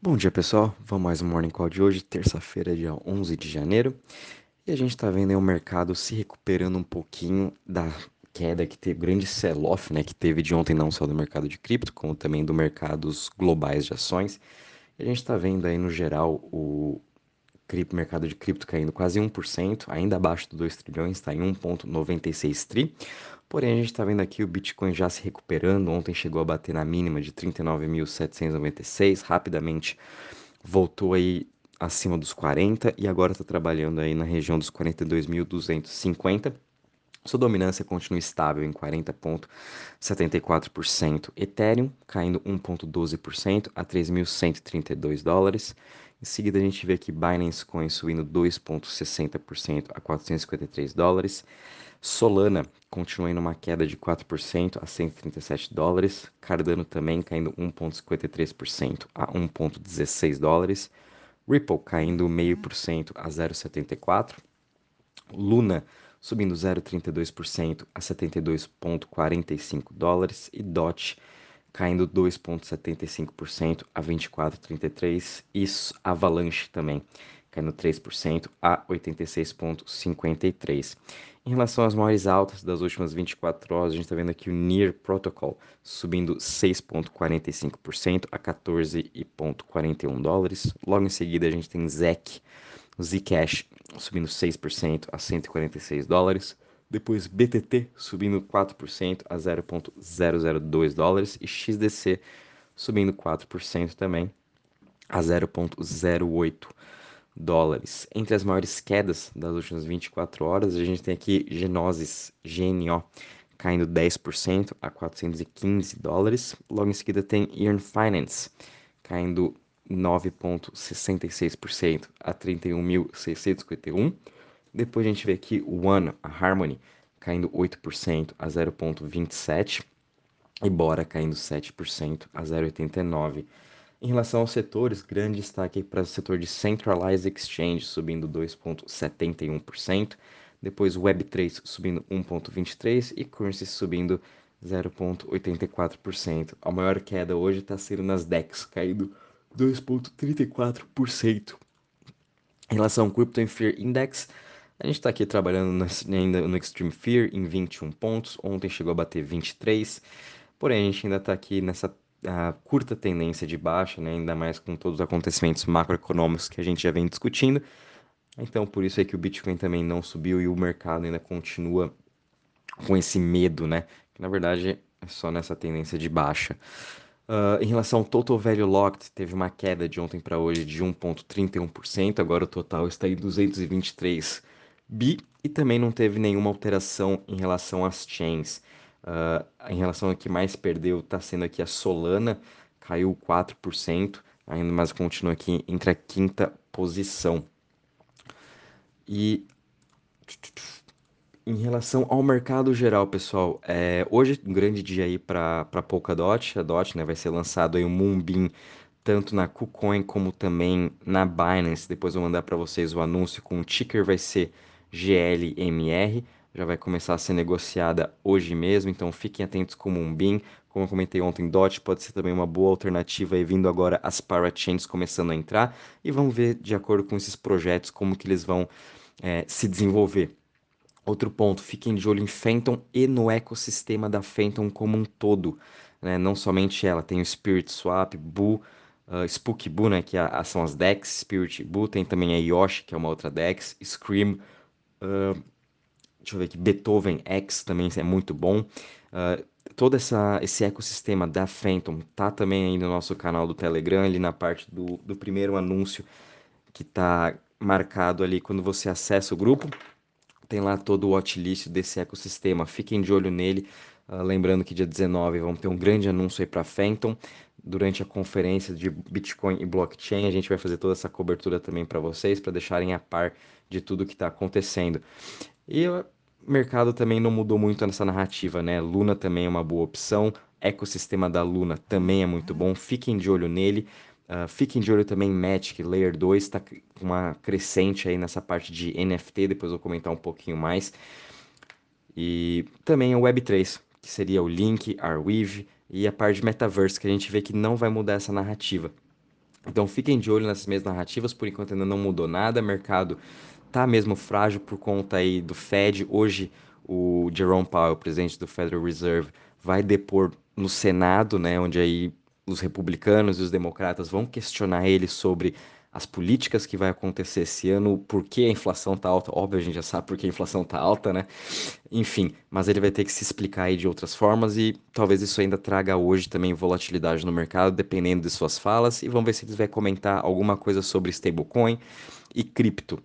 Bom dia pessoal, vamos mais um Morning Call de hoje, terça-feira, dia 11 de janeiro. E a gente está vendo o mercado se recuperando um pouquinho da queda que teve, grande sell-off, né, que teve de ontem não só do mercado de cripto, como também do mercados globais de ações. E a gente está vendo aí no geral o mercado de cripto caindo quase 1%, ainda abaixo dos 2 trilhões, está em 1,96 tri. Porém, a gente está vendo aqui o Bitcoin já se recuperando. Ontem chegou a bater na mínima de 39.796, rapidamente voltou aí acima dos 40 e agora está trabalhando aí na região dos 42.250. Sua dominância continua estável em 40,74%. Ethereum caindo 1,12% a 3.132 dólares. Em seguida, a gente vê aqui Binance Coin subindo 2,60% a 453 dólares. Solana continua em uma queda de 4% a 137 dólares. Cardano também caindo 1,53% a 1,16 dólares. Ripple caindo 0,5% a 0,74. Luna subindo 0,32% a 72,45 dólares. E DOT caindo 2,75% a 24,33. Isso Avalanche também caindo 3% a 86,53. Em relação às maiores altas das últimas 24 horas, a gente está vendo aqui o Near Protocol subindo 6,45% a 14,41 dólares. Logo em seguida, a gente tem ZEC, o Zcash, subindo 6% a 146 dólares. Depois BTT subindo 4% a 0,002 dólares. E XDC subindo 4% também a 0,08 dólares. Entre as maiores quedas das últimas 24 horas, a gente tem aqui Genosis, GNO, caindo 10% a 415 dólares. Logo em seguida tem Earn Finance, caindo 9,66% a 31.651. Depois a gente vê aqui o One, a Harmony, caindo 8% a 0,27. E Bora caindo 7% a 0,89. Em relação aos setores, grande destaque para o setor de Centralized Exchange, subindo 2,71%, depois Web3 subindo 1,23% e Currency subindo 0,84%. A maior queda hoje está sendo nas DEX, caindo 2,34%. Em relação ao Crypto Fear Index, a gente está aqui trabalhando ainda no Extreme Fear em 21 pontos, ontem chegou a bater 23, porém a gente ainda está aqui nessa a curta tendência de baixa, né, ainda mais com todos os acontecimentos macroeconômicos que a gente já vem discutindo. Então, por isso é que o Bitcoin também não subiu e o mercado ainda continua com esse medo, né? Que na verdade é só nessa tendência de baixa. Uh, em relação ao Total Value Locked, teve uma queda de ontem para hoje de 1,31%, agora o total está em 223 bi e também não teve nenhuma alteração em relação às chains. Uh, em relação ao que mais perdeu, está sendo aqui a Solana, caiu 4%, ainda mais continua aqui entre a quinta posição. E em relação ao mercado geral, pessoal, é, hoje um grande dia aí para Polkadot, a Dot né, vai ser lançado aí o Moonbeam tanto na KuCoin como também na Binance. Depois eu vou mandar para vocês o anúncio com o ticker vai ser GLMR já vai começar a ser negociada hoje mesmo, então fiquem atentos com o Moonbeam. Como eu comentei ontem, DOT pode ser também uma boa alternativa e vindo agora as parachains começando a entrar e vamos ver de acordo com esses projetos como que eles vão é, se desenvolver. Outro ponto, fiquem de olho em Phantom e no ecossistema da Phantom como um todo, né? não somente ela, tem o Spirit Swap, Boo, uh, Boo, né? que é são as DEX, Spirit Boo, tem também a Yoshi, que é uma outra DEX, Scream, deixa eu ver aqui, Beethoven X também é muito bom. Uh, todo essa, esse ecossistema da Phantom tá também aí no nosso canal do Telegram, ali na parte do, do primeiro anúncio que tá marcado ali quando você acessa o grupo. Tem lá todo o watchlist desse ecossistema, fiquem de olho nele. Uh, lembrando que dia 19 vamos ter um grande anúncio aí para Phantom. Durante a conferência de Bitcoin e blockchain, a gente vai fazer toda essa cobertura também para vocês, para deixarem a par de tudo que está acontecendo. E o mercado também não mudou muito nessa narrativa, né? Luna também é uma boa opção, ecossistema da Luna também é muito bom, fiquem de olho nele. Uh, fiquem de olho também Magic Layer 2, está com uma crescente aí nessa parte de NFT, depois vou comentar um pouquinho mais. E também o Web3, que seria o Link, Arweave e a parte de Metaverse, que a gente vê que não vai mudar essa narrativa. Então fiquem de olho nessas mesmas narrativas, por enquanto ainda não mudou nada, o mercado tá mesmo frágil por conta aí do Fed. Hoje o Jerome Powell, presidente do Federal Reserve, vai depor no Senado, né, onde aí os republicanos e os democratas vão questionar ele sobre as políticas que vai acontecer esse ano, por que a inflação tá alta. Óbvio, a gente já sabe por que a inflação tá alta, né? Enfim, mas ele vai ter que se explicar aí de outras formas e talvez isso ainda traga hoje também volatilidade no mercado, dependendo de suas falas. E vamos ver se ele vai comentar alguma coisa sobre stablecoin e cripto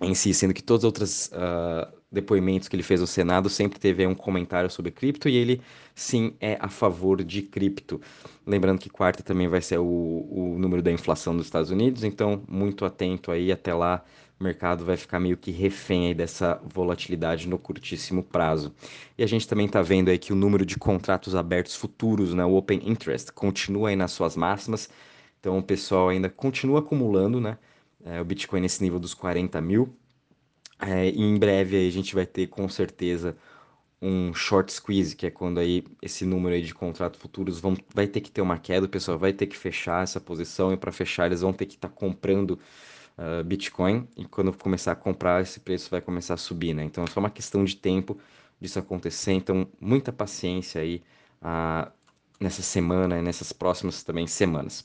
em si, sendo que todos os outros uh, depoimentos que ele fez no Senado sempre teve um comentário sobre cripto e ele sim é a favor de cripto. Lembrando que quarta também vai ser o, o número da inflação dos Estados Unidos, então muito atento aí, até lá o mercado vai ficar meio que refém aí dessa volatilidade no curtíssimo prazo. E a gente também está vendo aí que o número de contratos abertos futuros, né, o Open Interest, continua aí nas suas máximas, então o pessoal ainda continua acumulando, né? É, o Bitcoin nesse nível dos 40 mil. É, e em breve aí a gente vai ter com certeza um short squeeze, que é quando aí esse número aí de contratos futuros vão, vai ter que ter uma queda, o pessoal vai ter que fechar essa posição e para fechar eles vão ter que estar tá comprando uh, Bitcoin e quando começar a comprar esse preço vai começar a subir, né? Então é só uma questão de tempo disso acontecer, então muita paciência aí uh, nessa semana e nessas próximas também semanas.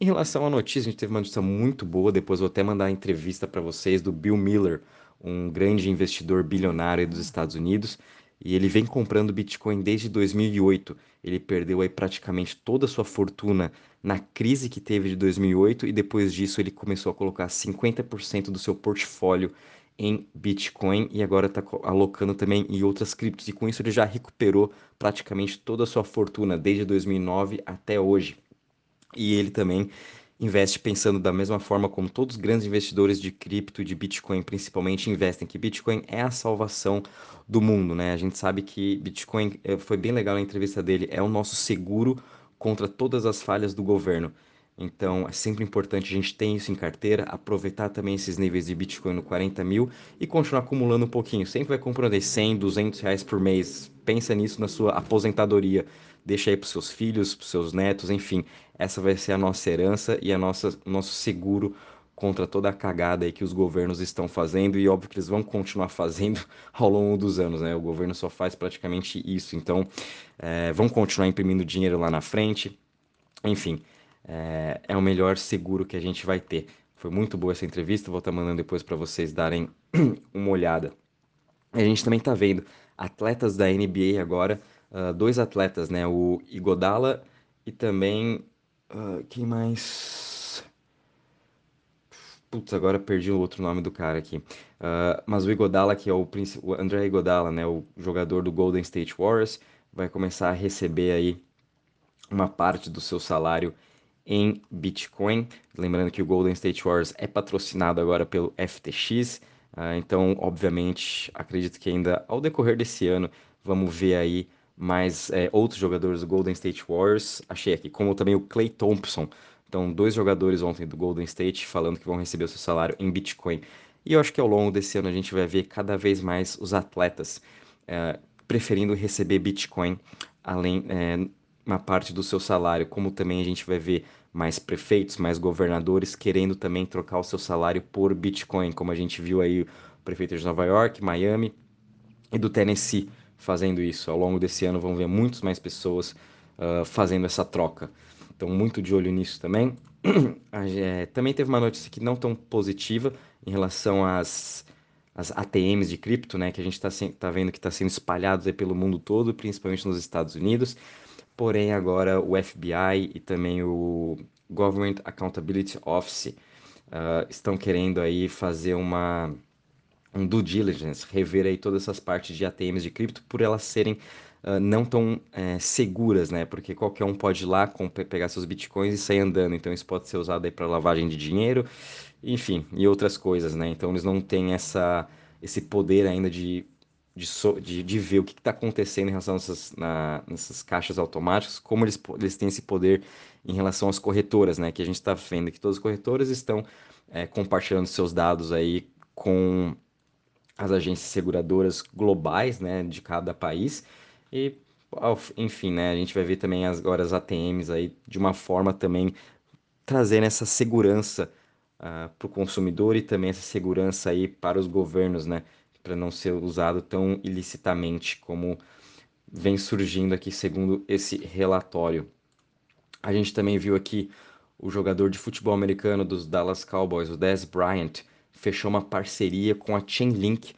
Em relação à notícia, a gente teve uma notícia muito boa, depois vou até mandar a entrevista para vocês do Bill Miller, um grande investidor bilionário dos Estados Unidos, e ele vem comprando Bitcoin desde 2008. Ele perdeu aí praticamente toda a sua fortuna na crise que teve de 2008 e depois disso ele começou a colocar 50% do seu portfólio em Bitcoin e agora está alocando também em outras criptos. E com isso ele já recuperou praticamente toda a sua fortuna desde 2009 até hoje e ele também investe pensando da mesma forma como todos os grandes investidores de cripto e de Bitcoin principalmente investem, que Bitcoin é a salvação do mundo, né? A gente sabe que Bitcoin, eh, foi bem legal a entrevista dele, é o nosso seguro contra todas as falhas do governo. Então é sempre importante a gente ter isso em carteira, aproveitar também esses níveis de Bitcoin no 40 mil e continuar acumulando um pouquinho. Sempre vai comprando aí 100, 200 reais por mês. Pensa nisso na sua aposentadoria deixa aí para seus filhos, para seus netos, enfim, essa vai ser a nossa herança e a nossa nosso seguro contra toda a cagada aí que os governos estão fazendo e óbvio que eles vão continuar fazendo ao longo dos anos, né? O governo só faz praticamente isso, então é, vão continuar imprimindo dinheiro lá na frente, enfim, é, é o melhor seguro que a gente vai ter. Foi muito boa essa entrevista, vou estar mandando depois para vocês darem uma olhada. A gente também está vendo atletas da NBA agora uh, dois atletas, né? O Igodala e também. Uh, quem mais? Putz, agora perdi o outro nome do cara aqui. Uh, mas o Igodala, que é o, o André Igodala, né? O jogador do Golden State Warriors, vai começar a receber aí uma parte do seu salário em Bitcoin. Lembrando que o Golden State Warriors é patrocinado agora pelo FTX. Então, obviamente, acredito que ainda ao decorrer desse ano vamos ver aí mais é, outros jogadores do Golden State Warriors, achei aqui, como também o Clay Thompson. Então, dois jogadores ontem do Golden State falando que vão receber o seu salário em Bitcoin. E eu acho que ao longo desse ano a gente vai ver cada vez mais os atletas é, preferindo receber Bitcoin além é, uma parte do seu salário, como também a gente vai ver mais prefeitos, mais governadores querendo também trocar o seu salário por Bitcoin, como a gente viu aí o prefeito de Nova York, Miami e do Tennessee fazendo isso. Ao longo desse ano vão ver muitas mais pessoas uh, fazendo essa troca. Então, muito de olho nisso também. é, também teve uma notícia que não tão positiva em relação às, às ATMs de cripto, né, que a gente está tá vendo que está sendo espalhados pelo mundo todo, principalmente nos Estados Unidos. Porém, agora o FBI e também o Government Accountability Office uh, estão querendo aí fazer uma um due diligence, rever aí todas essas partes de ATMs de cripto por elas serem uh, não tão é, seguras, né? Porque qualquer um pode ir lá pegar seus bitcoins e sair andando. Então isso pode ser usado aí para lavagem de dinheiro, enfim, e outras coisas, né? Então eles não têm essa, esse poder ainda de, de, so, de, de ver o que está acontecendo em relação a essas, na, nessas caixas automáticas, como eles, eles têm esse poder em relação às corretoras, né? Que a gente está vendo que todas as corretoras estão é, compartilhando seus dados aí com as agências seguradoras globais, né, de cada país. E, enfim, né, a gente vai ver também agora as ATMs aí de uma forma também trazendo essa segurança uh, para o consumidor e também essa segurança aí para os governos, né? Para não ser usado tão ilicitamente como vem surgindo aqui segundo esse relatório. A gente também viu aqui o jogador de futebol americano dos Dallas Cowboys, o Dez Bryant, fechou uma parceria com a Chainlink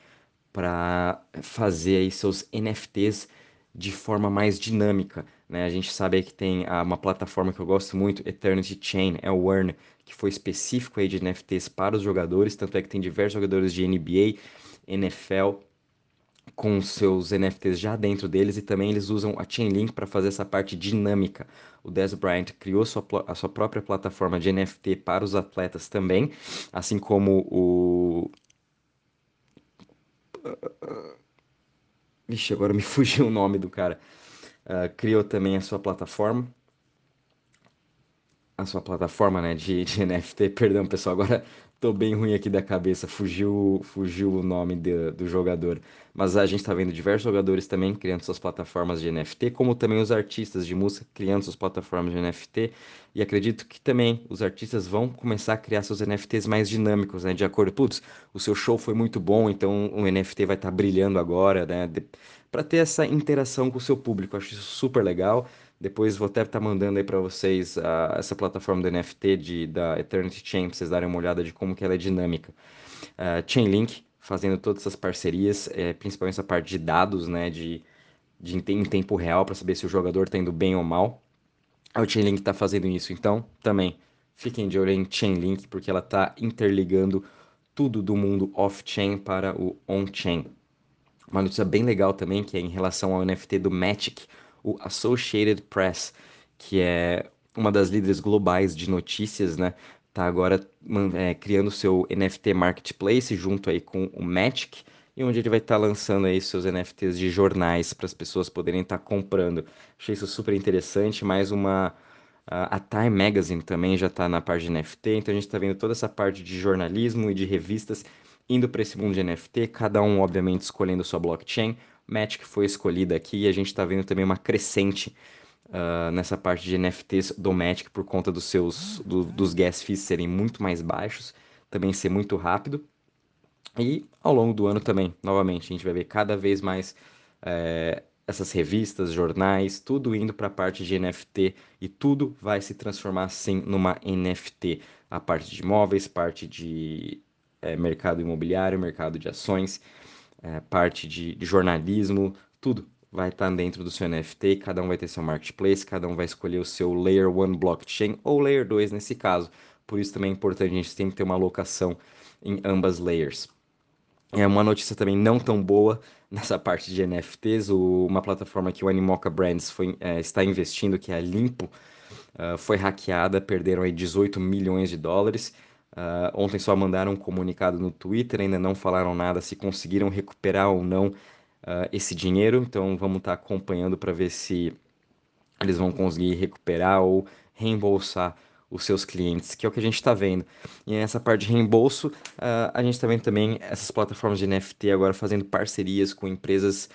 para fazer aí seus NFTs de forma mais dinâmica. Né? A gente sabe que tem uma plataforma que eu gosto muito, Eternity Chain, é o Earn, que foi específico aí de NFTs para os jogadores, tanto é que tem diversos jogadores de NBA, NFL, com seus NFTs já dentro deles e também eles usam a Chainlink para fazer essa parte dinâmica. O Dez Bryant criou sua, a sua própria plataforma de NFT para os atletas também, assim como o. Vixe, agora me fugiu o nome do cara. Uh, criou também a sua plataforma a sua plataforma, né, de, de NFT. Perdão, pessoal, agora tô bem ruim aqui da cabeça, fugiu, fugiu o nome de, do jogador. Mas a gente está vendo diversos jogadores também criando suas plataformas de NFT, como também os artistas de música criando suas plataformas de NFT. E acredito que também os artistas vão começar a criar seus NFTs mais dinâmicos, né? De acordo, putz, o seu show foi muito bom, então o NFT vai estar tá brilhando agora, né? Para ter essa interação com o seu público. Acho isso super legal. Depois vou até estar tá mandando aí para vocês uh, essa plataforma do NFT de, da Eternity Chain, para vocês darem uma olhada de como que ela é dinâmica. Uh, Chainlink, fazendo todas essas parcerias, é, principalmente essa parte de dados, né, de, de em tempo real, para saber se o jogador está indo bem ou mal. A Chainlink está fazendo isso, então também fiquem de olho em Chainlink, porque ela está interligando tudo do mundo off-chain para o on-chain. Uma notícia bem legal também, que é em relação ao NFT do Magic, o Associated Press, que é uma das líderes globais de notícias, né? Tá agora é, criando seu NFT Marketplace junto aí com o Magic, e onde ele vai estar tá lançando aí seus NFTs de jornais para as pessoas poderem estar tá comprando. Achei isso super interessante, mais uma a Time Magazine também já está na parte de NFT, então a gente está vendo toda essa parte de jornalismo e de revistas indo para esse mundo de NFT, cada um obviamente escolhendo sua blockchain. Magic foi escolhida aqui e a gente está vendo também uma crescente uh, nessa parte de NFTs do Magic por conta dos seus do, dos gas fees serem muito mais baixos, também ser muito rápido. E ao longo do ano também, novamente, a gente vai ver cada vez mais é, essas revistas, jornais, tudo indo para a parte de NFT e tudo vai se transformar sim numa NFT. A parte de imóveis, parte de é, mercado imobiliário, mercado de ações é, parte de, de, jornalismo, tudo vai estar dentro do seu NFT, cada um vai ter seu marketplace, cada um vai escolher o seu Layer 1 blockchain ou Layer 2 nesse caso. Por isso também é importante a gente sempre ter uma alocação em ambas layers. É uma notícia também não tão boa nessa parte de NFTs, o, uma plataforma que o Animoca Brands foi, é, está investindo, que é a Limpo, uh, foi hackeada, perderam aí 18 milhões de dólares. Uh, ontem só mandaram um comunicado no Twitter, ainda não falaram nada se conseguiram recuperar ou não uh, esse dinheiro. Então vamos estar tá acompanhando para ver se eles vão conseguir recuperar ou reembolsar os seus clientes, que é o que a gente está vendo. E nessa parte de reembolso, uh, a gente está vendo também essas plataformas de NFT agora fazendo parcerias com empresas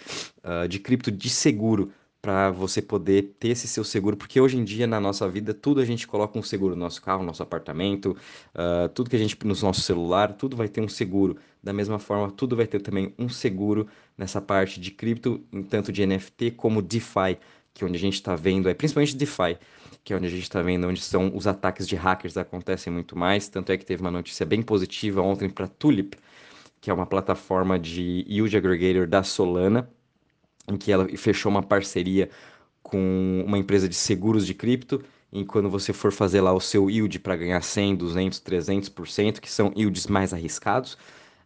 de cripto de seguro para você poder ter esse seu seguro, porque hoje em dia na nossa vida tudo a gente coloca um seguro, no nosso carro, no nosso apartamento, uh, tudo que a gente no nosso celular, tudo vai ter um seguro. Da mesma forma, tudo vai ter também um seguro nessa parte de cripto, tanto de NFT como DeFi, que é onde a gente está vendo, é principalmente DeFi, que é onde a gente está vendo onde são os ataques de hackers acontecem muito mais. Tanto é que teve uma notícia bem positiva ontem para Tulip, que é uma plataforma de yield aggregator da Solana em que ela fechou uma parceria com uma empresa de seguros de cripto, e quando você for fazer lá o seu yield para ganhar 100, 200, 300%, que são yields mais arriscados,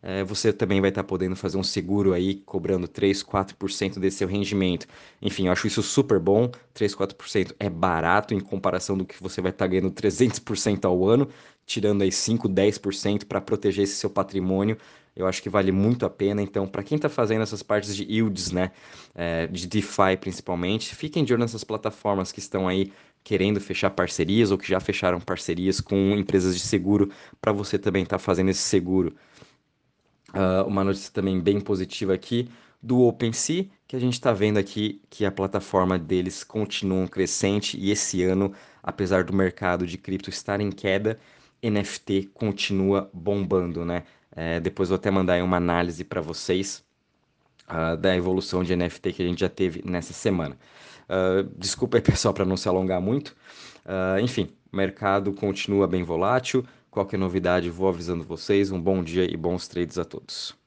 é, você também vai estar tá podendo fazer um seguro aí cobrando 3, 4% desse seu rendimento. Enfim, eu acho isso super bom. 3, 4% é barato em comparação do que você vai estar tá ganhando 300% ao ano, tirando aí 5, 10% para proteger esse seu patrimônio eu acho que vale muito a pena. Então, para quem está fazendo essas partes de yields, né, é, de DeFi principalmente, fiquem de olho nessas plataformas que estão aí querendo fechar parcerias ou que já fecharam parcerias com empresas de seguro para você também estar tá fazendo esse seguro. Uh, uma notícia também bem positiva aqui: do OpenSea, que a gente está vendo aqui que a plataforma deles continua crescente e esse ano, apesar do mercado de cripto estar em queda, NFT continua bombando, né? É, depois vou até mandar uma análise para vocês uh, da evolução de NFT que a gente já teve nessa semana. Uh, desculpa aí, pessoal, para não se alongar muito. Uh, enfim, o mercado continua bem volátil. Qualquer novidade, vou avisando vocês. Um bom dia e bons trades a todos.